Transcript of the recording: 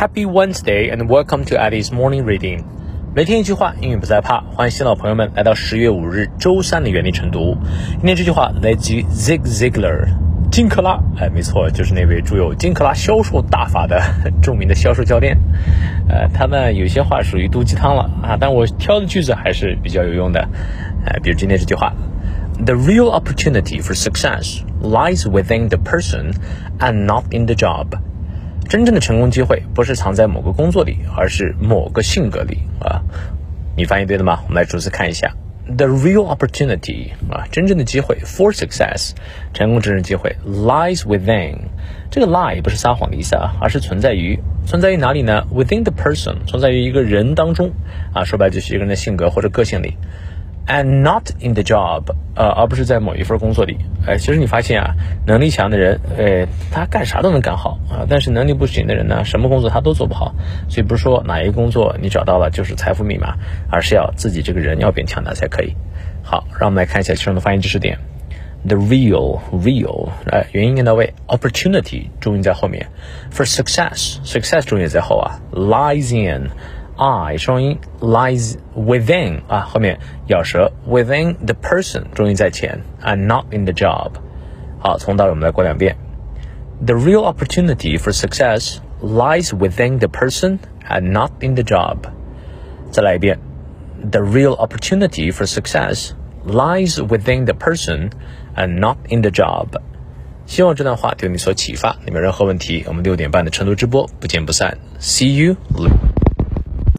Happy Wednesday and welcome to Eddie's Morning Reading。每天一句话，英语不再怕。欢迎新老朋友们来到十月五日周三的原力晨读。今天这句话来自于 Zig Ziglar，金克拉。哎，没错，就是那位著有《金克拉销售大法》的著名的销售教练。呃，他呢有些话属于毒鸡汤了啊，但我挑的句子还是比较有用的。哎，比如今天这句话。The real opportunity for success lies within the person and not in the job. 真正的成功机会不是藏在某个工作里，而是某个性格里啊。你翻译对了吗？我们来逐字看一下。The real opportunity 啊，真正的机会 for success，成功真正机会 lies within。这个 lie 不是撒谎的意思啊，而是存在于存在于哪里呢？Within the person，存在于一个人当中啊。说白就是一个人的性格或者个性里。And not in the job，呃，而不是在某一份工作里。哎，其实你发现啊，能力强的人，哎，他干啥都能干好啊。但是能力不行的人呢，什么工作他都做不好。所以不是说哪一个工作你找到了就是财富密码，而是要自己这个人要变强大才可以。好，让我们来看一下其中的发音知识点。The real, real，哎，元音念到位，opportunity 重音在后面。For success, success 重音在后啊，lies in。I 双音 lies within 啊，后面咬舌 within the person 重音在前，and not in the job。好，从到我们来过两遍。The real opportunity for success lies within the person and not in the job。再来一遍。The real opportunity for success lies within the person and not in the job。希望这段话对你所启发。你们任何问题，我们六点半的晨读直播不见不散。See you.